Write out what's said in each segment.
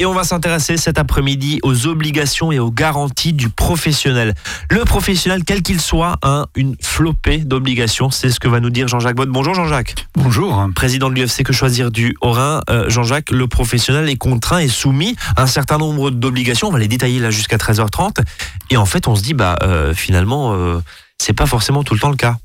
Et on va s'intéresser cet après-midi aux obligations et aux garanties du professionnel. Le professionnel, quel qu'il soit, a une flopée d'obligations. C'est ce que va nous dire Jean-Jacques Bott. Bonjour Jean-Jacques. Bonjour. Président de l'UFC Que Choisir du Haut-Rhin? Euh, Jean-Jacques, le professionnel est contraint et soumis à un certain nombre d'obligations. On va les détailler là jusqu'à 13h30. Et en fait, on se dit, bah, euh, finalement, euh, c'est pas forcément tout le temps le cas.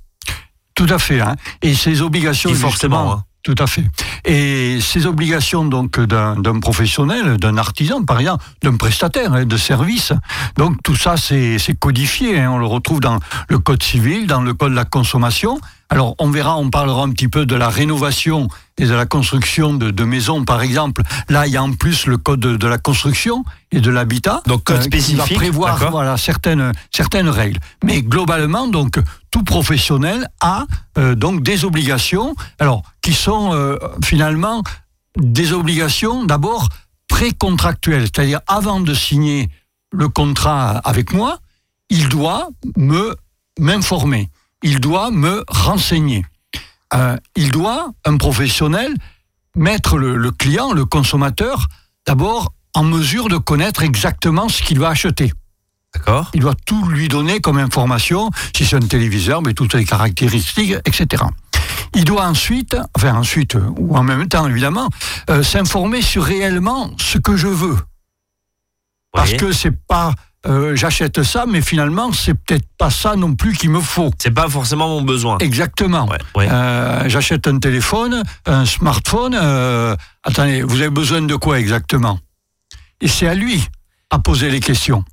Tout à fait. Hein. Et ces obligations, forcément. Hein. Tout à fait. Et ces obligations donc d'un professionnel, d'un artisan, par exemple, d'un prestataire hein, de service, donc tout ça c'est codifié. Hein. on le retrouve dans le code civil, dans le code de la consommation. Alors on verra, on parlera un petit peu de la rénovation et de la construction de, maisons, par exemple. Là, il y a en plus le code de, la construction et de l'habitat. Donc code spécifique. Euh, qui va prévoir voilà, certaines, certaines règles. Mais globalement, donc tout professionnel a euh, donc des obligations, alors qui sont euh, finalement des obligations d'abord précontractuelles, c'est-à-dire avant de signer le contrat avec moi, il doit me m'informer il doit me renseigner. Euh, il doit, un professionnel, mettre le, client, le consommateur, d'abord en mesure de connaître exactement ce qu'il va acheter. D'accord. Il doit tout lui donner comme information, si c'est un téléviseur, mais toutes les caractéristiques, etc. Il doit ensuite, enfin ensuite, ou en même temps évidemment, euh, s'informer sur réellement ce que je veux. Parce que c'est pas euh, j'achète ça, mais finalement, c'est peut-être pas ça non plus qu'il me faut. C'est pas forcément mon besoin. Exactement. Euh, j'achète un téléphone, un smartphone. Euh, attendez, vous avez besoin de quoi exactement? Et c'est à lui à poser les questions.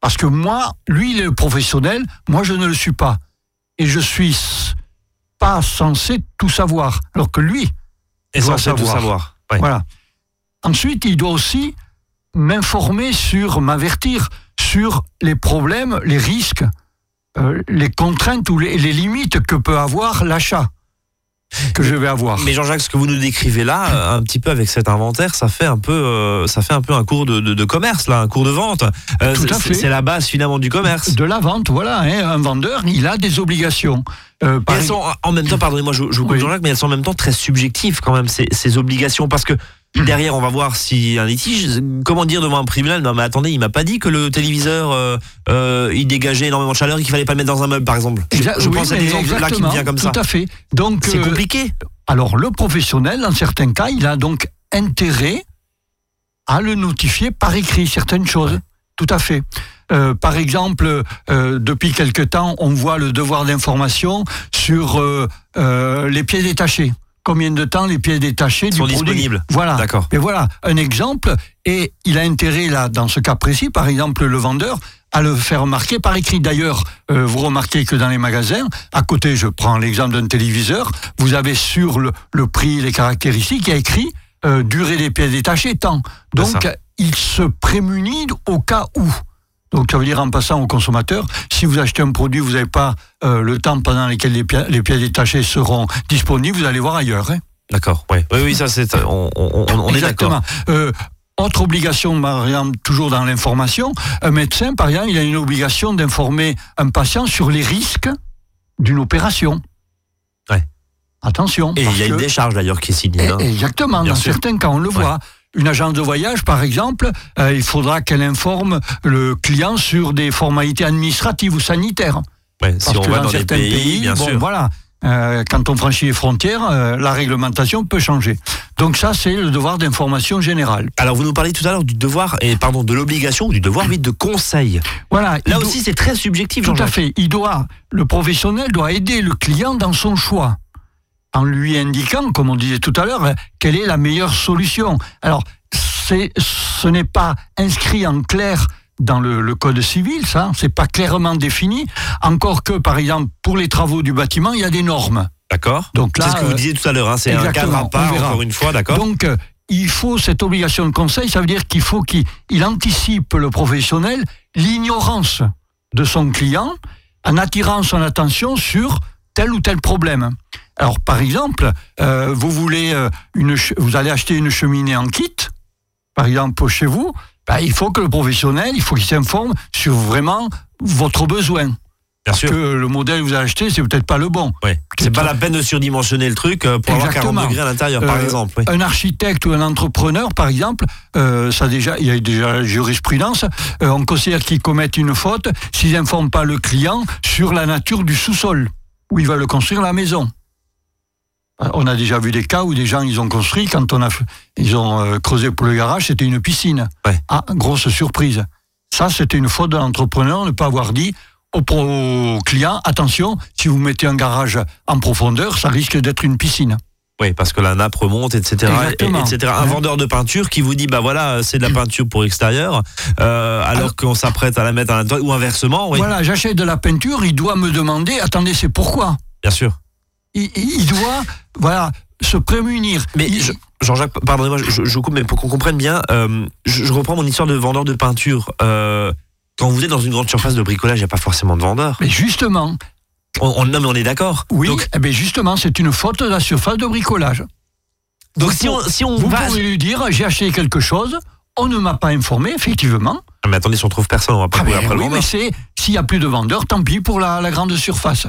Parce que moi, lui, il est le professionnel, moi, je ne le suis pas. Et je suis pas censé tout savoir, alors que lui, est censé tout savoir. Voilà. Ensuite, il doit aussi m'informer sur, m'avertir sur les problèmes, les risques, euh, les contraintes ou les, limites que peut avoir l'achat que je vais avoir. Mais Jean-Jacques, ce que vous nous décrivez là, euh, un petit peu avec cet inventaire, ça fait un peu, euh, ça fait un peu un cours de, commerce là, un cours de vente. c'est la base finalement du commerce. De la vente, voilà. Hein, un vendeur, il a des obligations. elles sont en même temps, pardonnez-moi, je, vous Jean-Jacques, mais elles sont en même temps très subjectives quand même ces, ces obligations parce que Derrière, on va voir a un litige. Comment dire devant un tribunal? Non, mais attendez, il m'a pas dit que le téléviseur euh, euh, il dégageait énormément de chaleur et qu'il fallait pas le mettre dans un meuble, par exemple. je pense à l'exemple là qui me vient comme ça. Tout à fait. Donc c'est euh, compliqué. Alors le professionnel, dans certains cas, il a donc intérêt à le notifier par écrit certaines choses. Tout à fait. par exemple, depuis quelque temps, on voit le devoir d'information sur les pieds détachés combien de temps les pièces détachées sont disponibles. Voilà. D'accord. Et voilà un exemple. Et il a intérêt là, dans ce cas précis, par exemple, le vendeur à le faire remarquer par écrit. D'ailleurs, euh, vous remarquez que dans les magasins, à côté, je prends l'exemple d'un téléviseur, vous avez sur le, prix, les caractéristiques, il y a écrit euh, durée des pièces détachées, temps. Donc, il se prémunit au cas où. Donc ça veut dire en passant au consommateur, si vous achetez un produit, vous n'avez pas euh, le temps pendant lequel les, les, pièces détachées seront disponibles, vous allez voir ailleurs. Hein. D'accord, oui. oui, ça c'est, on, est d'accord. Euh, autre obligation, par exemple, toujours dans l'information, un médecin, par exemple, il a une obligation d'informer un patient sur les risques d'une opération. Ouais. Attention. Et il y a une décharge d'ailleurs qui est signée. Hein. Exactement, dans certains cas on le voit une agence de voyage, par exemple, euh, il faudra qu'elle informe le client sur des formalités administratives ou sanitaires. Ouais, si on va dans, certains pays, bien sûr. Voilà. Euh, quand on franchit les frontières, euh, la réglementation peut changer. Donc ça, c'est le devoir d'information générale. Alors vous nous parlez tout à l'heure du devoir et pardon de l'obligation, du devoir vite de conseil. Voilà. Là aussi, c'est très subjectif. Tout à fait. Il doit, le professionnel doit aider le client dans son choix en lui indiquant, comme on disait tout à l'heure, quelle est la meilleure solution. Alors, ce n'est pas inscrit en clair dans le, code civil, ça, c'est pas clairement défini. Encore que, par exemple, pour les travaux du bâtiment, il y a des normes. D'accord. Donc c'est ce que vous disiez tout à l'heure. Hein, c'est un cadre à part, encore une fois, d'accord. Donc euh, il faut cette obligation de conseil. Ça veut dire qu'il faut qu'il anticipe le professionnel l'ignorance de son client en attirant son attention sur tel ou tel problème. Alors, par exemple, euh, vous voulez euh, une, vous allez acheter une cheminée en kit, par exemple chez vous. Ben, il faut que le professionnel, il faut qu'il s'informe sur vraiment votre besoin. parce que le modèle que vous avez acheté, c'est peut-être pas le bon. Ouais. C'est pas la peine de surdimensionner le truc euh, pour avoir 40 degrés à l'intérieur, par Euh, exemple. oui. Un architecte ou un entrepreneur, par exemple, euh, ça déjà, il y a déjà la jurisprudence. euh, on considère qu'ils commettent une faute s'ils n'informent pas le client sur la nature du sous-sol où il va le construire la maison. Euh, On a déjà vu des cas où des gens ils ont construit quand on a ils ont euh, creusé pour le garage, c'était une piscine. Ouais. Ah, grosse surprise. Ça, c'était une faute de l'entrepreneur ne pas avoir dit au, pro- au client attention, si vous mettez un garage en profondeur, ça risque d'être une piscine. Oui, parce que la nappe remonte, etc. Exactement. etc. Un Ouais. vendeur de peinture qui vous dit, bah voilà, c'est de la peinture pour extérieur, euh, alors Alors- qu'on s'apprête à la mettre à l'intérieur, ou inversement, oui, Voilà, j'achète de la peinture, il doit me demander, attendez, c'est pourquoi? Bien sûr. il, il doit, voilà, se prémunir. Mais je- Jean-Jacques, pardonnez-moi, je, je coupe, mais pour qu'on comprenne bien, euh, je, je reprends mon histoire de vendeur de peinture. Euh, quand vous êtes dans une grande surface de bricolage, il n'y a pas forcément de vendeur. mais justement, On, on- non, mais on est d'accord. oui, Donc, eh bien justement, c'est une faute de la surface de bricolage. donc Vous si on, si on Vous va. pouvez lui dire, j'ai acheté quelque chose, on ne m'a pas informé, effectivement. Ah, mais attendez, si on trouve personne, on va pas Ah, ben après oui, vendeur. mais c'est, s'il n'y a plus de vendeurs, tant pis pour la, la grande surface.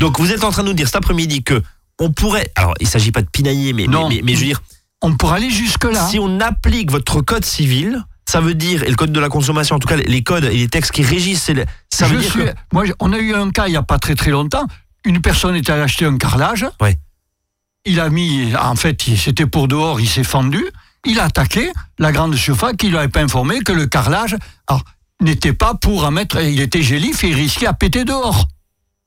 Donc vous êtes en train de nous dire cet après-midi que on pourrait. Alors, il s'agit pas de pinailler, mais, Non. mais, mais- mais je veux dire, On pourra aller jusque-là. si on applique votre code civil, ça veut dire, et le code de la consommation, en tout cas les codes et les textes qui régissent, ça veut Je dire suis- que. Moi, on a eu un cas il n'y a pas très très longtemps. Une personne était allée acheter un carrelage. Ouais. Il a mis, en fait, c'était pour dehors, il s'est fendu. Il a attaqué la grande surface qui ne l'avait pas informé que le carrelage n'était pas pour en mettre. Il était gélif et il risquait à péter dehors.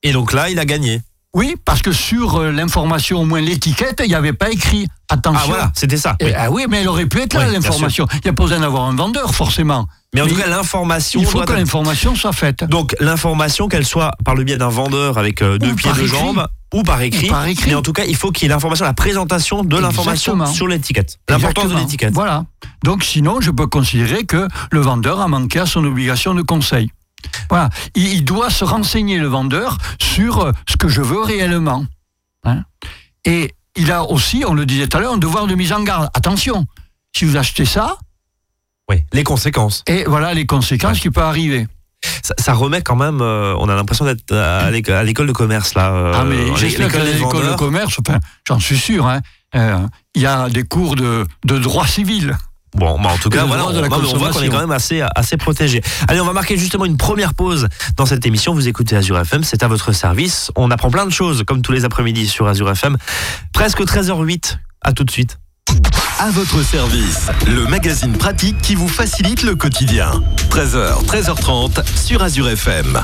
Et donc là, il a gagné. Oui, parce que sur euh, l'information, au moins l'étiquette, il n'y avait pas écrit attention. Ah voilà, c'était ça. Oui. ah oui, mais elle aurait pu être là, Oui, l'information. Il n'y a pas besoin d'avoir un vendeur, forcément. Mais en Mais tout cas, l'information Il faut que l'information soit faite. Donc l'information, qu'elle soit par le biais d'un vendeur avec euh, deux Ou pieds, deux jambes, ou par écrit. Ou par écrit. Mais en tout cas, il faut qu'il y ait l'information, la présentation de l'information sur l'étiquette. L'importance de l'étiquette. Voilà. Donc sinon, je peux considérer que le vendeur a manqué à son obligation de conseil. Voilà. Il, il doit se renseigner, le vendeur, sur euh, ce que je veux réellement. Hein. Et il a aussi, on le disait tout à l'heure, un devoir de mise en garde. Attention, si vous achetez ça, Oui, les conséquences. et voilà les conséquences Ouais. qui peuvent arriver. Ça, ça remet quand même. euh, on a l'impression d'être à l'éco- à l'école de commerce là. euh, ah mais j'espère l'école de commerce, j'en suis sûr, hein, euh, il y a des cours de, de droit civil. Bon, bah en tout cas, voilà, on, on voit qu'on est quand même assez, assez protégé. Allez, on va marquer justement une première pause dans cette émission. Vous écoutez Azure FM, c'est à votre service. On apprend plein de choses, comme tous les après-midi sur Azure FM. Presque 13h08. À tout de suite. À votre service, le magazine pratique qui vous facilite le quotidien. 13h, 13h30 sur Azure FM.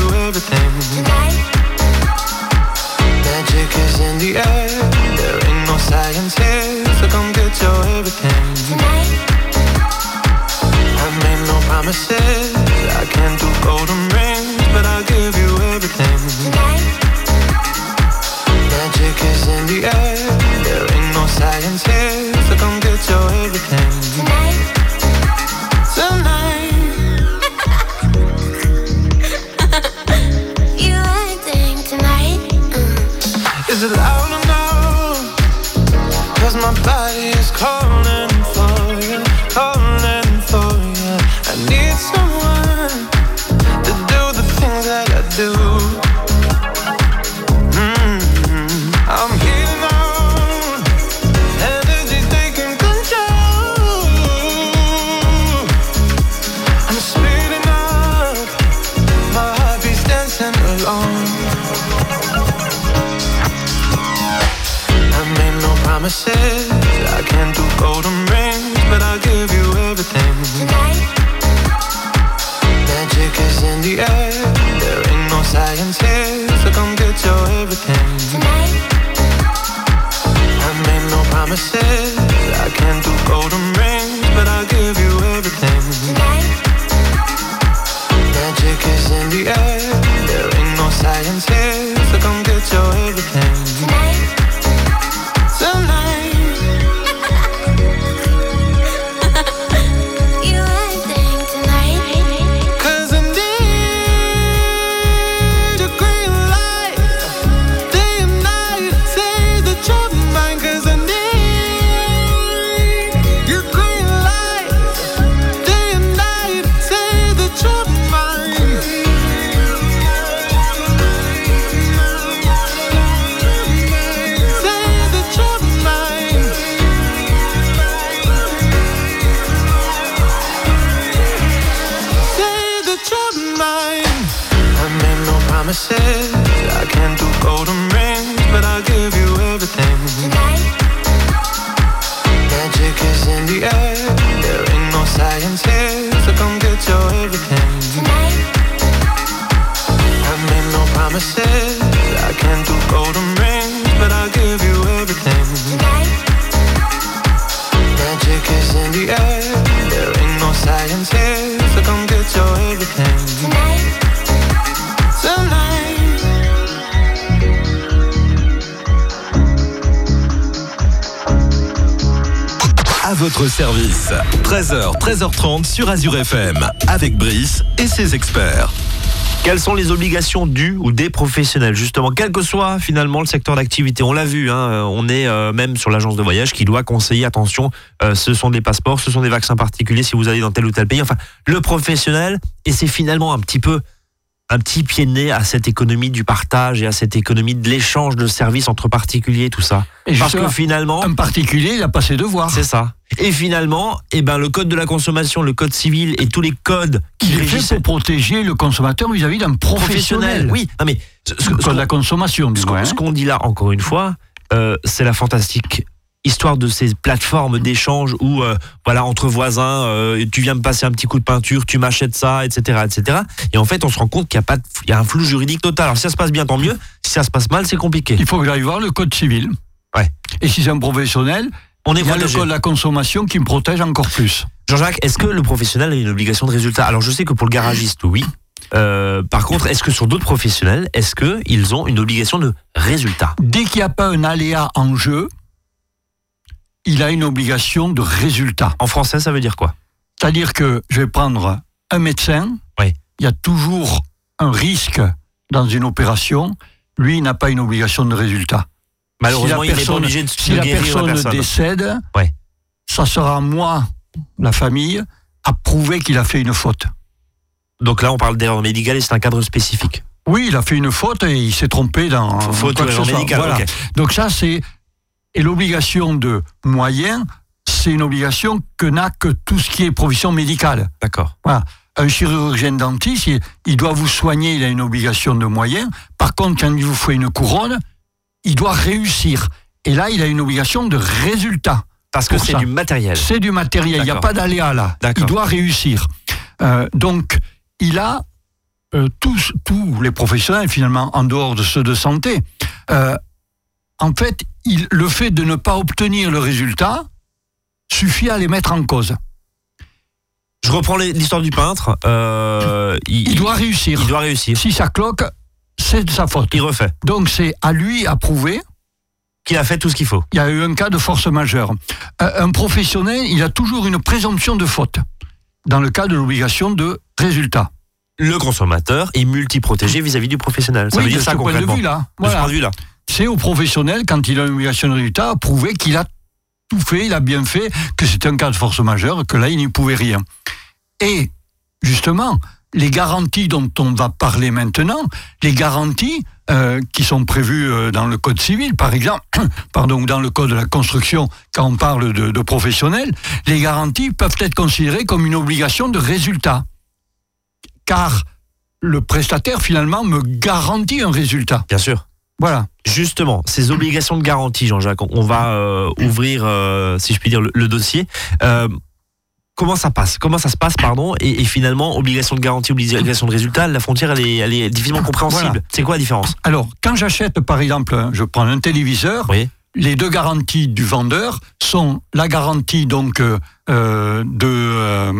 promises. I can't do golden À votre service. 13h, 13h30 sur Azure FM. Avec Brice et ses experts. Quelles sont les obligations dues ou des professionnels? Justement, quel que soit finalement le secteur d'activité On l'a vu, hein, euh, on est euh, même sur l'agence de voyage qui doit conseiller attention, euh, ce sont des passeports, ce sont des vaccins particuliers si vous allez dans tel ou tel pays. Enfin, le professionnel et c'est finalement un petit peu un petit pied de nez à cette économie du partage et à cette économie de l'échange de services entre particuliers, tout ça. Et Parce que finalement, Un particulier, il a pas ses devoirs. c'est ça. Et finalement, eh ben, le code de la consommation, le code civil et tous les codes qui Il est fait régissent pour protéger le consommateur vis-à-vis d'un professionnel. Oui, non mais ce- ce- Le ce code de la consommation, du ce qu'on hein. ce qu'on dit là, encore une fois, euh, c'est la fantastique histoire de ces plateformes d'échange où, euh, voilà, entre voisins, euh, tu viens me passer un petit coup de peinture, tu m'achètes ça, etc., etc. Et en fait, on se rend compte qu'il y a pas, de- il y a un flou juridique total. Alors, si ça se passe bien, tant mieux. Si ça se passe mal, c'est compliqué. Il faut que j'aille voir le code civil. Ouais. Et si c'est un professionnel, On est il y a le code de la consommation qui me protège encore plus. Jean-Jacques, est-ce que le professionnel a une obligation de résultat? Alors, je sais que pour le garagiste, oui. Euh, par contre, est-ce que sur d'autres professionnels, est-ce que ils ont une obligation de résultat? Dès qu'il n'y a pas un aléa en jeu, il a une obligation de résultat. En français, ça veut dire quoi? C'est-à-dire que je vais prendre un médecin, Oui. il y a toujours un risque dans une opération, lui il n'a pas une obligation de résultat. Malheureusement, si il la n'est pas personne, obligé de, si la personne, la personne. décède, Ouais. ça sera moi, la famille, à prouver qu'il a fait une faute. Donc là, on parle d'erreur médicale et c'est un cadre spécifique. Oui, il a fait une faute et il s'est trompé dans Faute ou erreur médicale. Voilà. Donc ça, c'est et l'obligation de moyens, c'est une obligation que n'a que tout ce qui est profession médicale. D'accord. Un chirurgien dentiste, il, il doit vous soigner, il a une obligation de moyens. Par contre, quand il vous fait une couronne, il doit réussir. Et là, il a une obligation de résultat. Parce que c'est du matériel. C'est du matériel, il n'y a pas d'aléa là. Il doit réussir. Euh, donc, il a euh, tous, tous les professionnels, finalement, en dehors de ceux de santé, euh, en fait, il, le fait de ne pas obtenir le résultat suffit à les mettre en cause. Je reprends l'histoire du peintre. Euh, il, Il doit réussir. il doit réussir. Si ça cloque, c'est de sa faute. Il refait. Donc, c'est à lui à prouver. Qu'il a fait tout ce qu'il faut. Il y a eu un cas de force majeure. Euh, un professionnel, il a toujours une présomption de faute dans le cas de l'obligation de résultat. Le consommateur est multiprotégé vis-à-vis du professionnel. Ça oui, veut dire ça point de concrètement. vue-là. De ce point de vue-là. C'est au professionnel, quand il a une obligation de résultat, à prouver qu'il a tout fait, il a bien fait, que c'est un cas de force majeure, que là, il n'y pouvait rien. Et, justement, les garanties dont on va parler maintenant, les garanties euh, qui sont prévues euh, dans le Code civil, par exemple, pardon, dans le Code de la construction, quand on parle de, de professionnels, les garanties peuvent être considérées comme une obligation de résultat. Car le prestataire, finalement, me garantit un résultat. Bien sûr. Voilà. Justement, ces obligations de garantie, Jean-Jacques, on va euh, ouvrir, euh, si je puis dire, le, le dossier. Euh, comment ça passe? Comment ça se passe, pardon? Et, et finalement, obligation de garantie, obligation de résultat, la frontière, elle est, elle est difficilement compréhensible. Voilà. C'est quoi la différence? Alors, quand j'achète, par exemple, je prends un téléviseur, Oui. les deux garanties du vendeur sont la garantie donc de,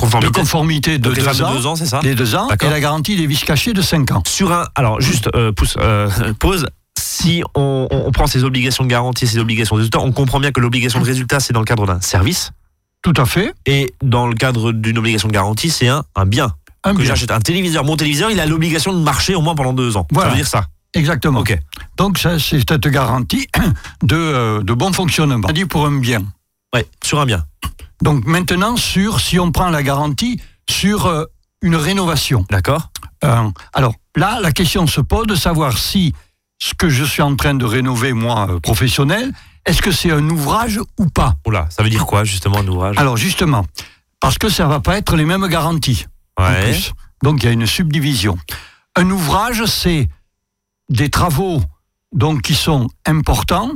de Conformité. de deux ans, deux ans, c'est ça les deux ans, et la garantie des vis cachés de 5 ans. Sur un, alors juste euh, euh, pause. Si on, prend ces obligations de garantie, ces obligations de résultat, on comprend bien que l'obligation de résultat, c'est dans le cadre d'un service, Tout à fait. et dans le cadre d'une obligation de garantie, c'est un, un bien. Un Que j'achète un téléviseur, mon téléviseur, il a l'obligation de marcher au moins pendant deux ans. Voilà. Ça veut dire ça. Exactement. Ok. Donc, ça, c'est cette garantie de, euh, de bon fonctionnement. On dit pour un bien. Ouais, sur un bien. Donc, maintenant, sur si on prend la garantie sur euh, une rénovation. D'accord Euh, alors là, la question se pose de savoir si ce que je suis en train de rénover, moi, euh, professionnel, est-ce que c'est un ouvrage ou pas? Oula, ça veut dire quoi justement un ouvrage? Alors justement, parce que ça va pas être les mêmes garanties. en Ouais. plus. Donc il y a une subdivision. Un ouvrage, c'est des travaux donc qui sont importants,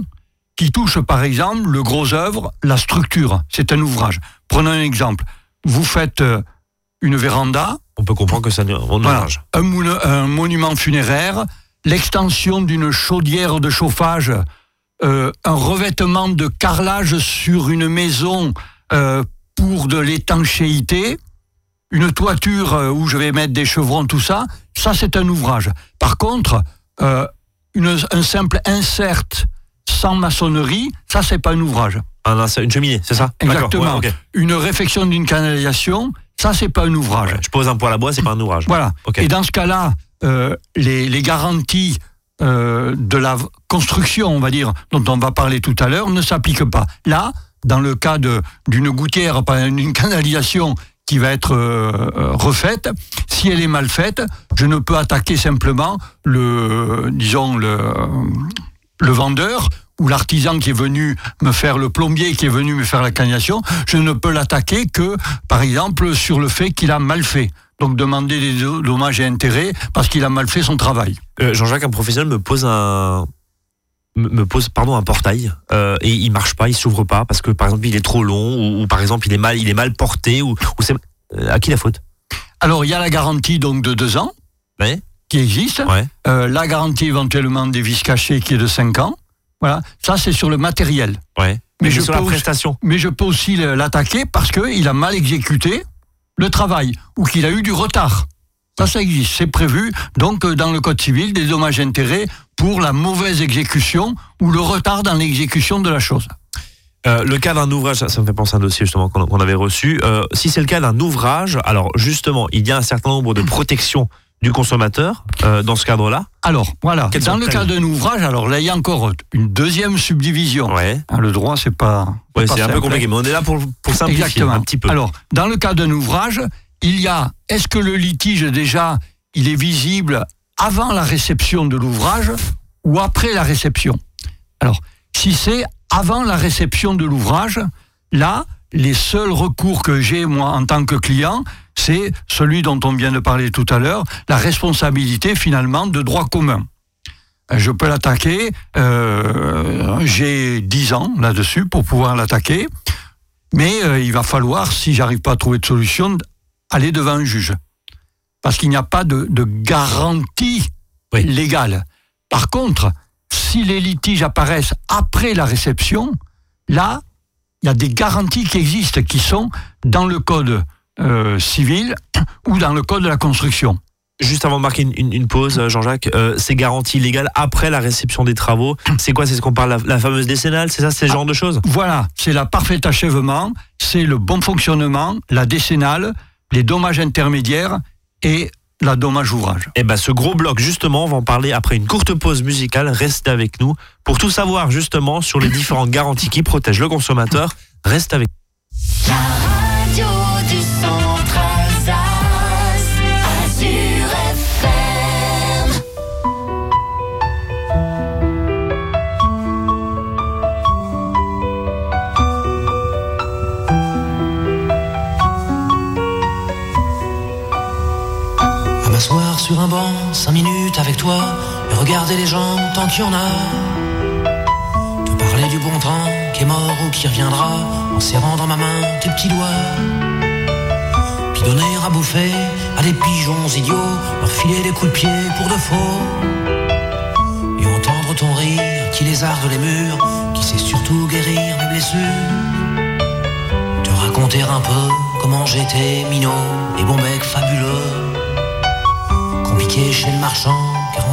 qui touchent par exemple le gros œuvre, la structure. C'est un ouvrage. Prenons un exemple. Vous faites euh, une véranda, On peut comprendre que ça voilà, ouvrage. un, mounu- un monument funéraire, l'extension d'une chaudière de chauffage, euh, un revêtement de carrelage sur une maison euh, pour de l'étanchéité, une toiture euh, où je vais mettre des chevrons, tout ça, ça c'est un ouvrage. Par contre, une- un simple insert sans maçonnerie, ça c'est pas un ouvrage. Un insert- une cheminée, c'est ça? Exactement. ouais. Une réfection d'une canalisation, ça c'est pas un ouvrage. Ouais, Je pose un poêle à bois, c'est pas un ouvrage. Voilà. Et dans ce cas-là, euh, les, les garanties euh, de la construction, on va dire, dont on va parler tout à l'heure, ne s'appliquent pas. Là, dans le cas d'une gouttière, d'une canalisation qui va être euh, refaite, si elle est mal faite, je ne peux attaquer simplement le, disons, le, le vendeur ou l'artisan qui est venu me faire le plombier qui est venu me faire la canalisation, je ne peux l'attaquer que, par exemple, sur le fait qu'il a mal fait. Donc demander des do- dommages et intérêts parce qu'il a mal fait son travail. Euh, Jean-Jacques, un professionnel me pose un me pose pardon un portail euh, et il marche pas, il s'ouvre pas parce que par exemple il est trop long ou, ou par exemple il est mal il est mal porté ou, ou c'est euh, à qui la faute? Alors il y a la garantie donc de deux ans Ouais. Qui existe, Ouais. Euh, la garantie éventuellement des vis cachées qui est de 5 ans. Voilà, ça c'est sur le matériel. Ouais. Mais, Mais je sur la peux aussi- prestation. Mais je peux aussi l'attaquer parce qu'il a mal exécuté le travail ou qu'il a eu du retard. Ça, ça existe, c'est prévu. Donc, euh, dans le Code civil, des dommages intérêts pour la mauvaise exécution ou le retard dans l'exécution de la chose. Euh, le cas d'un ouvrage, ça, ça me fait penser à un dossier justement qu'on avait reçu. Euh, si c'est le cas d'un ouvrage, alors justement, il y a un certain nombre de protections du consommateur euh, dans ce cadre-là. Alors, voilà, Quelles dans le cas d'un ouvrage, alors là, il y a encore une deuxième subdivision. Ouais. Hein, Le droit, c'est pas. Ouais, c'est un peu compliqué, mais on est là pour, pour simplifier Exactement. un petit peu. Alors, dans le cas d'un ouvrage, il y a est-ce que le litige déjà il est visible avant la réception de l'ouvrage ou après la réception? Alors, si c'est avant la réception de l'ouvrage, là, les seuls recours que j'ai moi en tant que client, c'est celui dont on vient de parler tout à l'heure, la responsabilité finalement de droit commun. Je peux l'attaquer, euh, j'ai 10 ans là-dessus pour pouvoir l'attaquer. Mais euh, il va falloir, si j'arrive pas à trouver de solution, aller devant un juge. Parce qu'il n'y a pas de, de garantie Oui. légale. Par contre, si les litiges apparaissent après la réception, là, il y a des garanties qui existent, qui sont dans le code euh, civil ou dans le code de la construction. Juste avant de marquer une, une- une pause, euh, Jean-Jacques, euh, ces garanties légales après la réception des travaux, c'est quoi? C'est ce qu'on parle, la, la fameuse décennale, c'est ça, c'est ce genre de choses? Voilà, c'est la parfaite achèvement, c'est le bon fonctionnement, la décennale, les dommages intermédiaires et la dommage ouvrage. Eh ben, ce gros bloc, justement, on va en parler après une courte pause musicale. Restez avec nous pour tout savoir, justement, sur les différentes garanties qui protègent le consommateur. Reste avec La et regarder les gens tant qu'il y en a. Te parler du bon temps qui est mort ou qui reviendra, en serrant dans ma main tes petits doigts. Puis donner à bouffer à des pigeons idiots, leur filer des coups de pied pour de faux. Et entendre ton rire qui lézarde les murs, qui sait surtout guérir mes blessures. Te raconter un peu comment j'étais minot et bon mec fabuleux. Compliqué chez le marchand,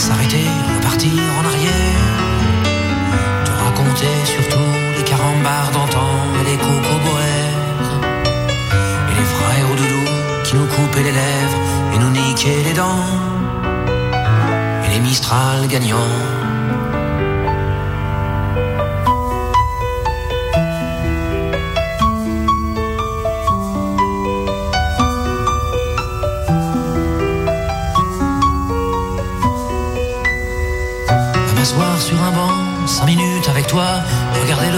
s'arrêter, repartir en arrière. Te raconter surtout les carambars d'antan et les cocoboères. Et les frères au doudou qui nous coupaient les lèvres et nous niquaient les dents. les Mistral gagnants.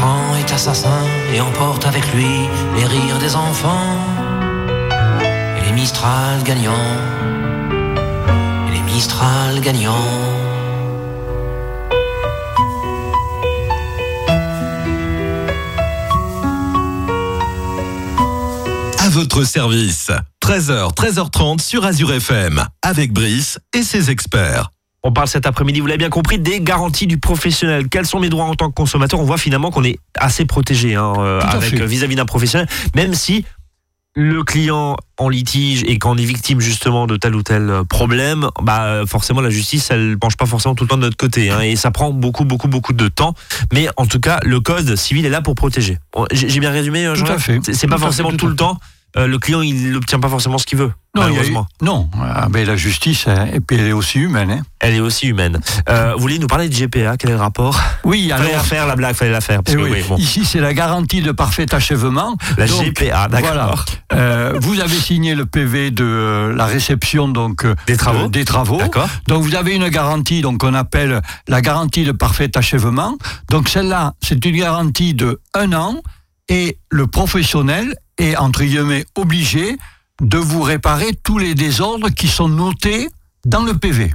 Temps est assassin et emporte avec lui les rires des enfants et les Mistral gagnants. Et les Mistral gagnants. À votre service. 13h, 13h30 sur Azure FM. Avec Brice et ses experts. On parle cet après-midi, vous l'avez bien compris, des garanties du professionnel. Quels sont mes droits en tant que consommateur? On voit finalement qu'on est assez protégé hein, euh, Tout avec fait. vis-à-vis d'un professionnel, même si le client en litige et qu'on est victime justement de tel ou tel euh, problème, bah euh, forcément la justice elle penche pas forcément tout le temps de notre côté hein, et ça prend beaucoup beaucoup beaucoup de temps. Mais en tout cas le code civil est là pour protéger. J'ai bien résumé, euh, Tout Jean à fait. C'est pas Tout forcément fait, tout tout le temps. Euh, le client il n'obtient pas forcément ce qu'il veut. Non, il a eu- malheureusement. non. Ah, ben, la justice, hein, et puis elle est aussi humaine. hein. Elle est aussi humaine. Euh, vous voulez nous parler de GPA Quel est le rapport? Oui, Fallait la alors. faire la blague, fallait la faire. Parce eh que, oui, oui, bon. Ici, c'est la garantie de parfait achèvement. La Donc, GPA, d'accord. Voilà. Euh, vous avez signé le PV de la réception donc Des travaux. de- des travaux. D'accord. Donc vous avez une garantie donc qu'on appelle la garantie de parfait achèvement. Donc celle-là, c'est une garantie de un an et le professionnel est entre guillemets obligé de vous réparer tous les désordres qui sont notés dans le PV.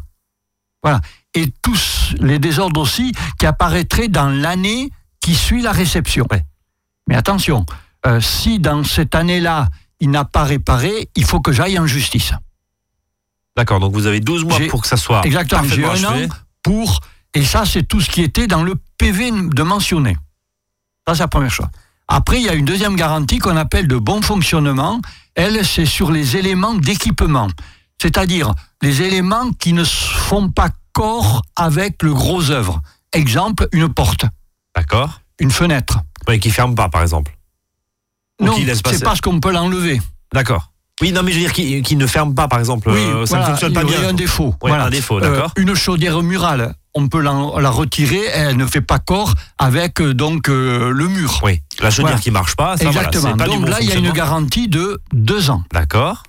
Voilà. Et tous les désordres aussi qui apparaîtraient dans l'année qui suit la réception. Mais attention, euh, si dans cette année-là, il n'a pas réparé, il faut que j'aille en justice. D'accord, donc vous avez 12 mois pour que ça soit Exactement, j'ai un an pour... Et ça, c'est tout ce qui était dans le PV de mentionné. Ça, c'est la première chose. Après, il y a une deuxième garantie qu'on appelle de bon fonctionnement. Elle, c'est sur les éléments d'équipement. C'est-à-dire les éléments qui ne font pas corps avec le gros œuvre. Exemple, une porte, D'accord. une fenêtre. Oui, qui ferme pas, par exemple. Ou Non, c'est parce qu'on peut l'enlever. D'accord. Oui, non, mais je veux dire qui, qui ne ferme pas, par exemple. Oui, euh, ça voilà, ne fonctionne il pas y aurait bien. un défaut. Ouais, voilà. un défaut, Euh, d'accord. une chaudière murale, on peut la, la retirer, elle ne fait pas corps avec euh, donc euh, le mur. Oui, la chaudière Voilà. qui marche pas, ça, voilà, Exactement. c'est pas donc bon là, il y a une garantie de deux ans. D'accord.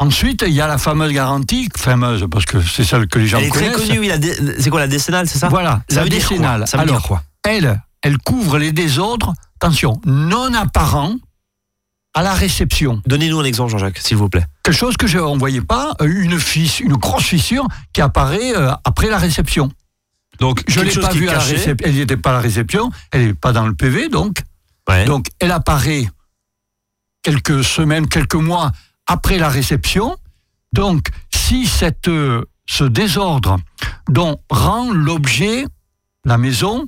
Ensuite, il y a la fameuse garantie, fameuse parce que c'est celle que les gens Elle est très connaissent. connue, oui, c'est quoi la décennale, c'est ça Voilà, Ça la veut dire quoi? décennale. Ça veut dire Alors, quoi? elle, elle couvre les désordres, attention, non apparents à la réception. Donnez-nous un exemple, Jean-Jacques, s'il vous plaît. Quelque chose que je ne voyais pas, euh, une, une grosse fissure qui apparaît euh, après la réception. Donc, Je ne l'ai pas vue à la réception. Elle n'était pas à la réception, elle n'est pas dans le PV, donc. Ouais. Donc, elle apparaît quelques semaines, quelques mois après la réception. Donc, si cette, euh, ce désordre dont rend l'objet, la maison,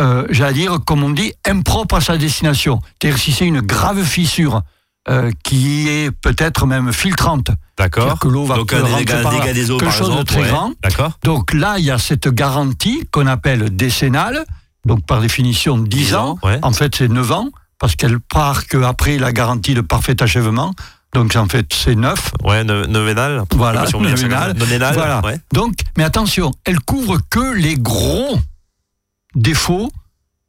euh, j'allais dire, comme on dit, impropre à sa destination. C'est-à-dire si c'est une grave fissure euh, qui est peut-être même filtrante, D'accord. que l'eau va Donc, un dégât, par là, dégât des eaux, quelque par chose de très ouais. grand. D'accord. Donc là, il y a cette garantie qu'on appelle décennale, donc par définition 10 10 ans. ans, ouais. En fait, c'est 9 ans, parce qu'elle part qu'après la garantie de parfait achèvement. Donc en fait, c'est 9. Ouais, novénal. Voilà. Novénal, Voilà. ouais. Donc, mais attention, elle couvre que les gros défauts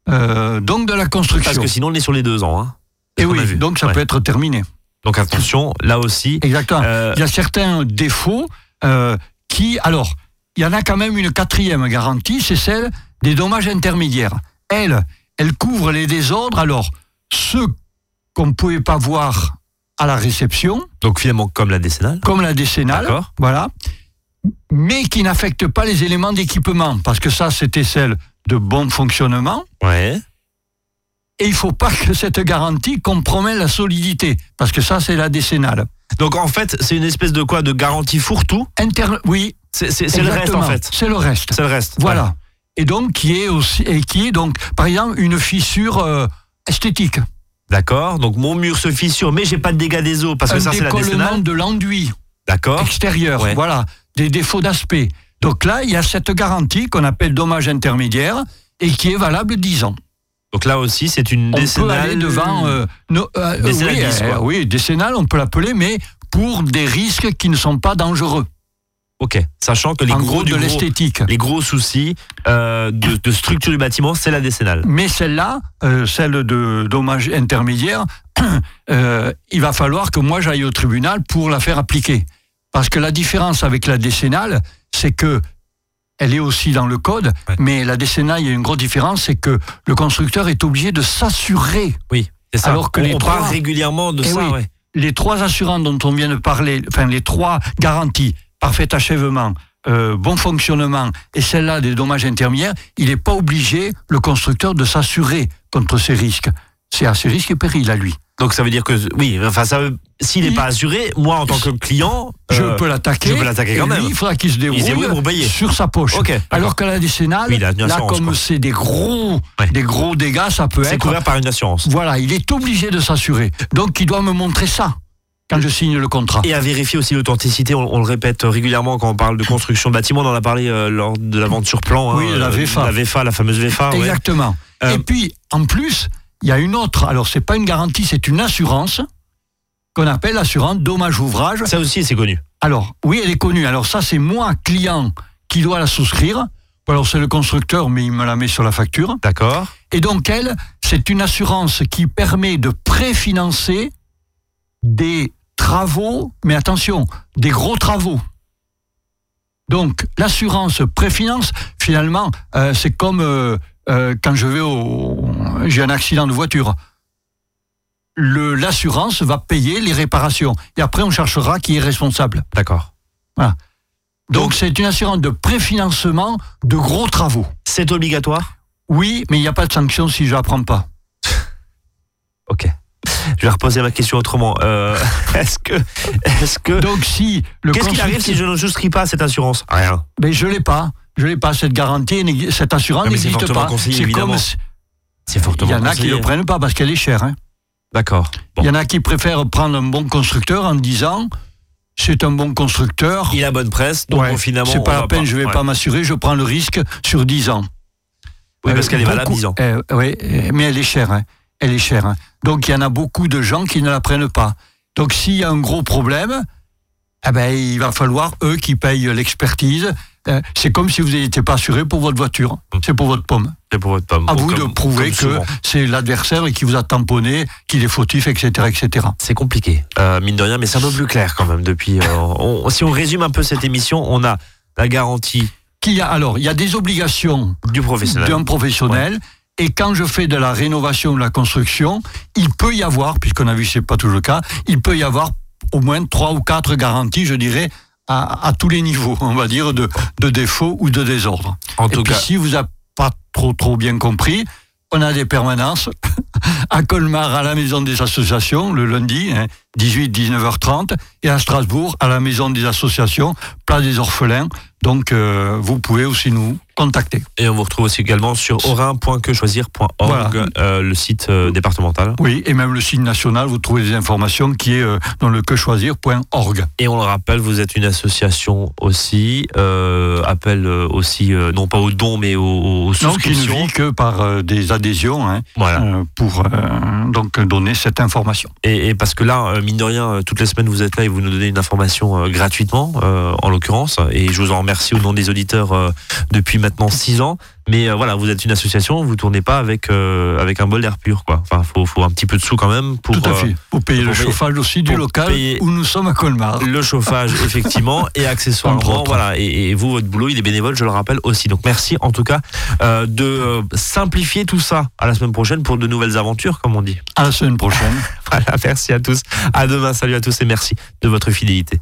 euh, donc de la construction. Parce que sinon, on est sur les deux ans. Hein. Et oui, vu. donc ça Ouais. peut être terminé. Donc attention, là aussi. Exactement. euh, Il y a certains défauts euh, qui, alors, il y en a quand même une quatrième garantie, c'est celle des dommages intermédiaires. Elle, elle couvre les désordres, alors, ceux qu'on ne pouvait pas voir à la réception, donc finalement, comme la décennale. comme la décennale, D'accord. voilà, mais qui n'affectent pas les éléments d'équipement, parce que ça, c'était celle de bon fonctionnement. Ouais. Et il ne faut pas que cette garantie compromette la solidité, parce que ça, c'est la décennale. Donc en fait, c'est une espèce de quoi De garantie fourre-tout Inter oui, C'est le reste en fait. C'est le reste. C'est le reste. Voilà. et donc qui est aussi et qui est donc par exemple une fissure euh, esthétique. D'accord. Donc mon mur se fissure, mais j'ai pas de dégâts des eaux parce que ça c'est la décollement de l'enduit D'accord. extérieur, Ouais. voilà, des défauts d'aspect. Donc là, il y a cette garantie qu'on appelle dommage intermédiaire et qui est valable 10 ans. Donc là aussi c'est une On peut décennale. aller devant euh, no- euh, Décennale oui, 10, euh, oui, décennale, on peut l'appeler, mais pour des risques qui ne sont pas dangereux. Ok. Sachant que les en gros, de l'esthétique. les gros soucis de, de structure du bâtiment, c'est la décennale. Mais celle-là, celle de dommage intermédiaire, il va falloir que moi j'aille au tribunal pour la faire appliquer. Parce que la différence avec la décennale, c'est que elle est aussi dans le code, Ouais. mais la décennale, il y a une grosse différence, c'est que le constructeur est obligé de s'assurer. Oui. C'est ça. Alors que on, les on trois- parle régulièrement de Eh ça. oui. ouais. Les trois assurances dont on vient de parler, enfin les trois garanties, parfait achèvement, euh, bon fonctionnement et celle-là des dommages intermédiaires, il n'est pas obligé, le constructeur, de s'assurer contre ces risques. C'est à ses risques et périls à lui. Donc ça veut dire que oui, enfin ça s'il n'est pas assuré, moi en tant que client, Je euh, peux l'attaquer. je peux l'attaquer quand lui, même. il faudra qu'il se débrouille, se débrouille pour payer. sur sa poche. Ok, d'accord. Alors que la décennale, Oui, là, comme c'est des gros, Ouais. des gros dégâts, ça peut c'est être. couvert par une assurance. Voilà, il est obligé de s'assurer. Donc, il doit me montrer ça quand je signe le contrat. Et à vérifier aussi l'authenticité, on, on le répète régulièrement quand on parle de construction de bâtiments, on en a parlé euh, lors de la vente sur plan. Oui, la euh, VFA. La VFA, la fameuse VFA. ouais. Exactement. Euh, Et puis, en plus, il y a une autre. Alors, c'est pas une garantie, c'est une assurance qu'on appelle l'assurance dommage ouvrage. Ça aussi, c'est connu. Alors, oui, elle est connue. Alors, ça, c'est moi, client, qui dois la souscrire. Ou alors, c'est le constructeur, mais il me la met sur la facture. D'accord. Et donc, elle, c'est une assurance qui permet de préfinancer des travaux, mais attention, des gros travaux. Donc, l'assurance préfinance, finalement, euh, c'est comme euh, euh, quand je vais au. J'ai un accident de voiture. Le- L'assurance va payer les réparations. Et après, on cherchera qui est responsable. D'accord. Donc, c'est une assurance de préfinancement de gros travaux. C'est obligatoire? Oui, mais il n'y a pas de sanction si je ne la prends pas. Ok. Je vais reposer ma question autrement. Euh, est-ce que, est-ce que, Donc si le qu'est-ce qui arrive si je ne souscris pas à cette assurance? Rien. Mais je l'ai pas. Je l'ai pas. Cette garantie, cette assurance n'existe pas. C'est comme C'est il fortement y en a qui conseillé. le prennent pas parce qu'elle est chère. hein. D'accord. Il y en a qui préfèrent prendre un bon constructeur en disant c'est un bon constructeur. Il a bonne presse, donc Ouais, finalement. c'est pas la peine, je vais ouais. pas m'assurer, je prends le risque sur 10 ans. Oui, parce Euh, qu'elle est valable beaucoup- 10 ans. euh, oui, euh, mais elle est chère. hein. Elle est chère. hein. Donc il y en a beaucoup de gens qui ne la prennent pas. Donc s'il y a un gros problème, eh ben, il va falloir eux qui payent l'expertise. Euh, c'est comme si vous n'étiez pas assuré pour votre voiture. C'est pour votre pomme. C'est pour votre pomme. À vous de prouver que c'est l'adversaire qui vous a tamponné, qu'il est fautif, etc., etc. C'est compliqué, euh, mine de rien, mais c'est un peu plus clair quand même depuis. euh, on- si on résume un peu cette émission, on a la garantie Qu'il y a alors, il y a des obligations du professionnel. d'un professionnel. Et quand je fais de la rénovation ou de la construction, il peut y avoir, puisqu'on a vu que c'est pas toujours le cas, il peut y avoir au moins trois ou quatre garanties, je dirais, à, à tous les niveaux, on va dire, de, de défaut ou de désordre. En Et tout puis cas, si vous n'avez pas trop trop bien compris, on a des permanences à Colmar à la maison des associations le lundi, 18-19h30, et à Strasbourg à la maison des associations, place des orphelins. Donc euh, vous pouvez aussi nous contacter. et on vous retrouve aussi également sur orin.quechoisir.org, Voilà. euh, le site euh, départemental. Oui, et même le site national, vous trouvez des informations qui est euh, dans le quechoisir.org. Et on le rappelle, vous êtes une association aussi, appel aussi, non pas aux dons, mais aux, aux Non, qui ne souscriptions. vit que par des adhésions hein, Voilà. pour donc donner cette information. Et, et parce que là, mine de rien, toutes les semaines vous êtes là et vous nous donnez une information gratuitement, en l'occurrence. Et je vous en remercie au nom des auditeurs depuis maintenant six ans. Mais euh, voilà, vous êtes une association, vous tournez pas avec euh, avec un bol d'air pur, quoi. Enfin, faut faut un petit peu de sous quand même pour Tout à euh, fait. Pour payer pour le payer- chauffage aussi du local où nous sommes à Colmar. le chauffage effectivement et accessoirement voilà et, et vous votre boulot il est bénévole je le rappelle aussi donc merci en tout cas euh, de euh, simplifier tout ça à la semaine prochaine pour de nouvelles aventures comme on dit À la semaine prochaine. voilà merci à tous à demain salut à tous et merci de votre fidélité